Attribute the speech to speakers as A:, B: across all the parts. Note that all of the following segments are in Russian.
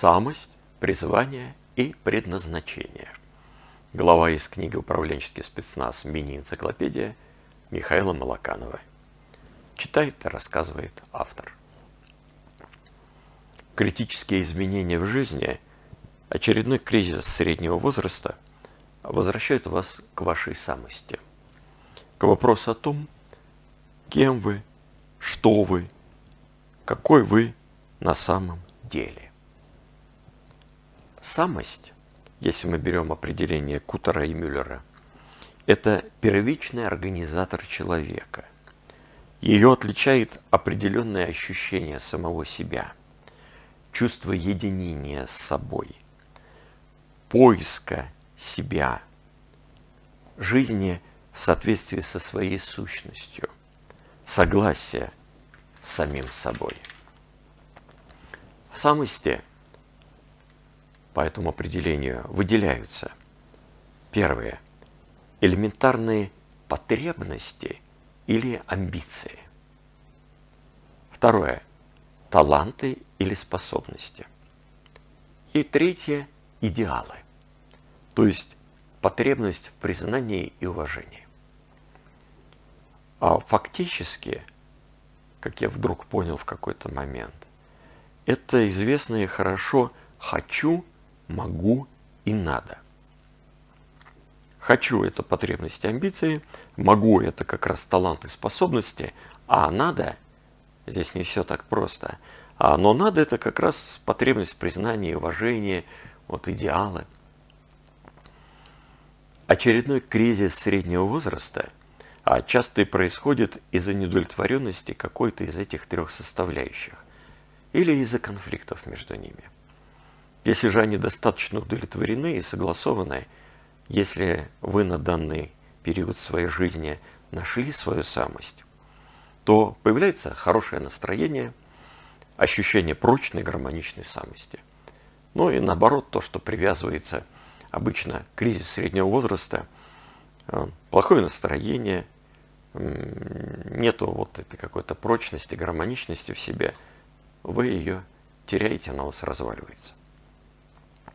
A: Самость, призвание и предназначение. Глава из книги «Управленческий спецназ. Мини-энциклопедия» Михаила Малаканова. Читает и рассказывает автор. Критические изменения в жизни, очередной кризис среднего возраста возвращают вас к вашей самости. К вопросу о том, кем вы, что вы, какой вы на самом деле. Самость, если мы берем определение Кутера и Мюллера, это первичный организатор человека. Ее отличает определенное ощущение самого себя, чувство единения с собой, поиска себя, жизни в соответствии со своей сущностью, согласия с самим собой. В самости по этому определению выделяются первые элементарные потребности или амбиции. Второе таланты или способности. И третье идеалы. То есть потребность в признании и уважении. А фактически, как я вдруг понял в какой-то момент, это известное хорошо «хочу», «могу» и «надо». «Хочу» – это потребности амбиции, «могу» – это как раз таланты и способности, а «надо» – здесь не все так просто. А, но «надо» – это как раз потребность признания уважения, вот идеалы. Очередной кризис среднего возраста – а часто и происходит из-за недовлетворенности какой-то из этих трех составляющих или из-за конфликтов между ними. Если же они достаточно удовлетворены и согласованы, если вы на данный период своей жизни нашли свою самость, то появляется хорошее настроение, ощущение прочной гармоничной самости. Ну и наоборот, то, что привязывается обычно к кризису среднего возраста, э, плохое настроение, нету вот этой какой-то прочности, гармоничности в себе – вы ее теряете, она у вас разваливается.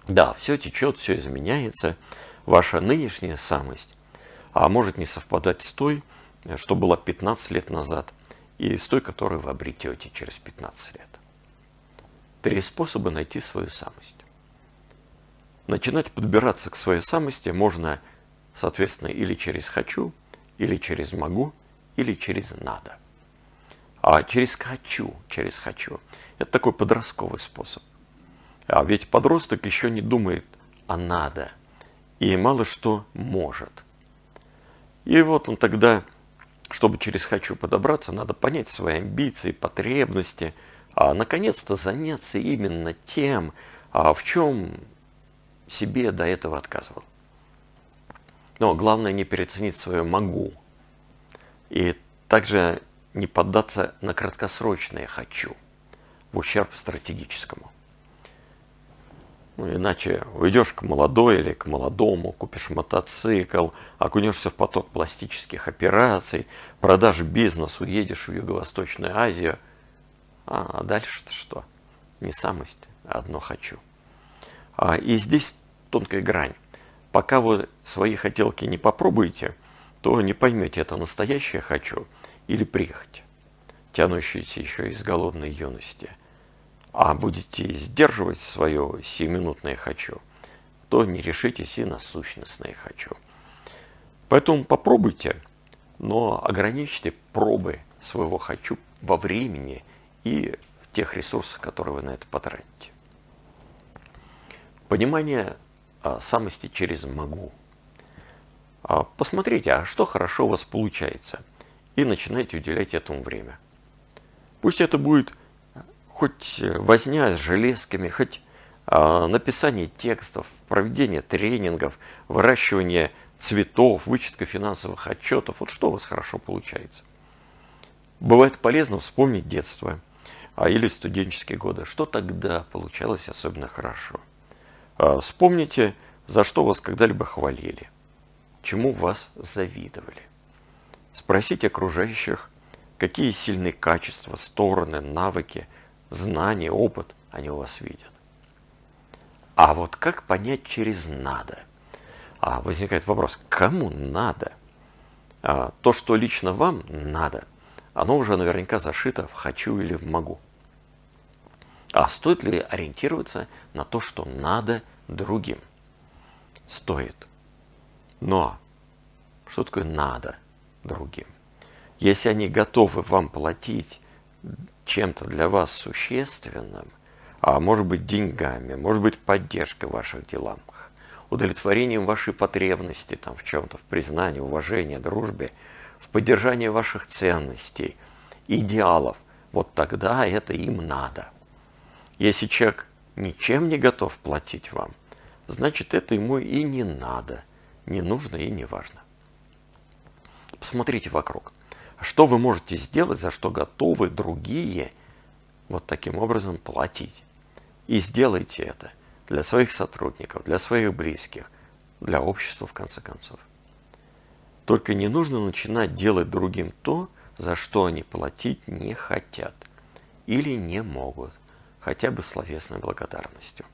A: Да, все течет, все изменяется, ваша нынешняя самость, а может не совпадать с той, что было 15 лет назад, и с той, которую вы обретете через 15 лет. Три способа найти свою самость. Начинать подбираться к своей самости можно, соответственно, или через «хочу», или через «могу», или через «надо». А через «хочу», через «хочу» – это такой подростковый способ. А ведь подросток еще не думает «а надо» и мало что может. И вот он тогда, чтобы через «хочу» подобраться, надо понять свои амбиции, потребности, а наконец-то заняться именно тем, а в чем себе до этого отказывал. Но главное не переоценить свое «могу». И также не поддаться на краткосрочное «хочу» в ущерб стратегическому. Ну, иначе уйдешь к молодой или к молодому, купишь мотоцикл, окунешься в поток пластических операций, продашь бизнес, уедешь в Юго-Восточную Азию. А дальше-то что? Не самость, а одно «хочу». А, и здесь тонкая грань. Пока вы свои хотелки не попробуете, то не поймете, это настоящее «хочу» или прихоть, тянущаяся еще из голодной юности, а будете сдерживать свое сиюминутное «хочу», то не решитесь и на сущностное «хочу». Поэтому попробуйте, но ограничьте пробы своего «хочу» во времени и в тех ресурсах, которые вы на это потратите. Понимание а, самости через «могу». А, посмотрите, а что хорошо у вас получается – и начинайте уделять этому время. Пусть это будет хоть возня с железками, хоть э, написание текстов, проведение тренингов, выращивание цветов, вычетка финансовых отчетов. Вот что у вас хорошо получается. Бывает полезно вспомнить детство а, или студенческие годы. Что тогда получалось особенно хорошо. А, вспомните, за что вас когда-либо хвалили, чему вас завидовали. Спросить окружающих, какие сильные качества, стороны, навыки, знания, опыт они у вас видят. А вот как понять через «надо»? А возникает вопрос, кому надо? А, то, что лично вам надо, оно уже наверняка зашито в «хочу» или в «могу». А стоит ли ориентироваться на то, что надо другим? Стоит. Но что такое надо другим? Если они готовы вам платить чем-то для вас существенным, а может быть деньгами, может быть поддержкой в ваших делах, удовлетворением вашей потребности там, в чем-то, в признании, уважении, дружбе, в поддержании ваших ценностей, идеалов, вот тогда это им надо. Если человек ничем не готов платить вам, значит это ему и не надо, не нужно и не важно. Посмотрите вокруг. Что вы можете сделать, за что готовы другие вот таким образом платить? И сделайте это для своих сотрудников, для своих близких, для общества в конце концов. Только не нужно начинать делать другим то, за что они платить не хотят или не могут, хотя бы словесной благодарностью.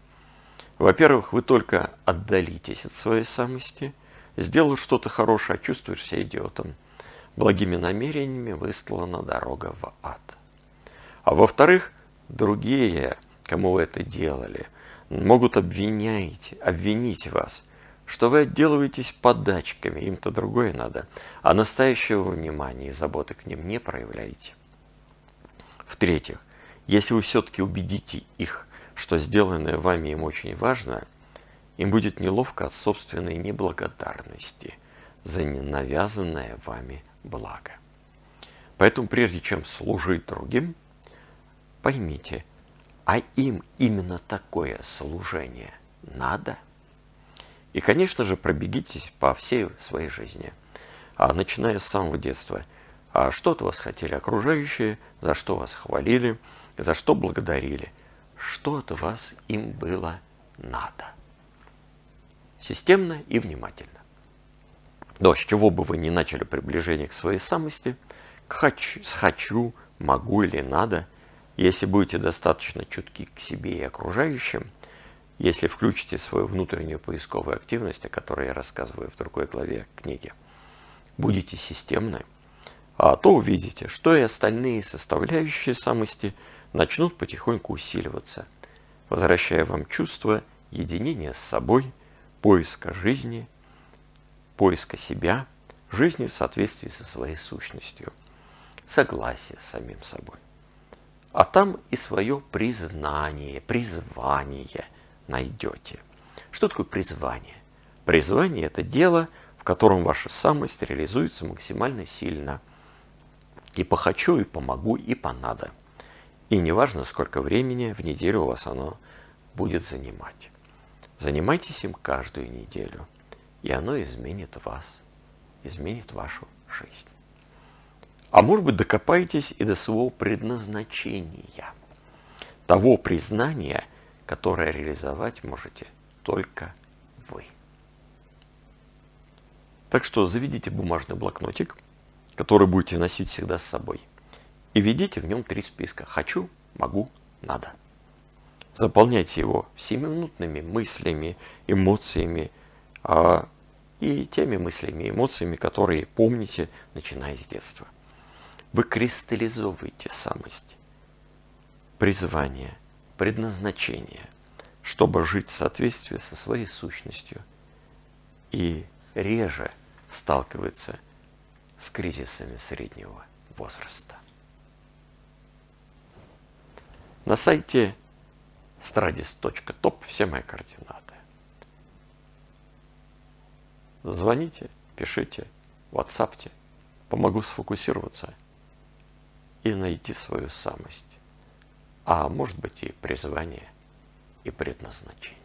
A: Во-первых, вы только отдалитесь от своей самости, сделал что-то хорошее, а чувствуешь себя идиотом. Благими намерениями выстлана дорога в ад. А во-вторых, другие, кому вы это делали, могут обвинять, обвинить вас, что вы отделываетесь подачками, им-то другое надо, а настоящего внимания и заботы к ним не проявляете. В-третьих, если вы все-таки убедите их, что сделанное вами им очень важно, им будет неловко от собственной неблагодарности за ненавязанное вами благо. Поэтому прежде чем служить другим, поймите, а им именно такое служение надо? И, конечно же, пробегитесь по всей своей жизни, а начиная с самого детства. А что от вас хотели окружающие, за что вас хвалили, за что благодарили, что от вас им было надо системно и внимательно. Но с чего бы вы ни начали приближение к своей самости, к хочу, с «хочу», «могу» или «надо», если будете достаточно чутки к себе и окружающим, если включите свою внутреннюю поисковую активность, о которой я рассказываю в другой главе книги, будете системны, а то увидите, что и остальные составляющие самости начнут потихоньку усиливаться, возвращая вам чувство единения с собой – поиска жизни, поиска себя, жизни в соответствии со своей сущностью, согласие с самим собой. А там и свое признание, призвание найдете. Что такое призвание? Призвание – это дело, в котором ваша самость реализуется максимально сильно. И похочу, и помогу, и понадо. И неважно, сколько времени в неделю у вас оно будет занимать. Занимайтесь им каждую неделю, и оно изменит вас, изменит вашу жизнь. А может быть, докопаетесь и до своего предназначения, того признания, которое реализовать можете только вы. Так что заведите бумажный блокнотик, который будете носить всегда с собой, и введите в нем три списка «хочу», «могу», «надо». Заполняйте его всеминутными мыслями, эмоциями и теми мыслями, эмоциями, которые помните, начиная с детства. Вы кристаллизовываете самость, призвание, предназначение, чтобы жить в соответствии со своей сущностью и реже сталкиваться с кризисами среднего возраста. На сайте stradis.top, все мои координаты. Звоните, пишите, ватсапте, помогу сфокусироваться и найти свою самость, а может быть и призвание, и предназначение.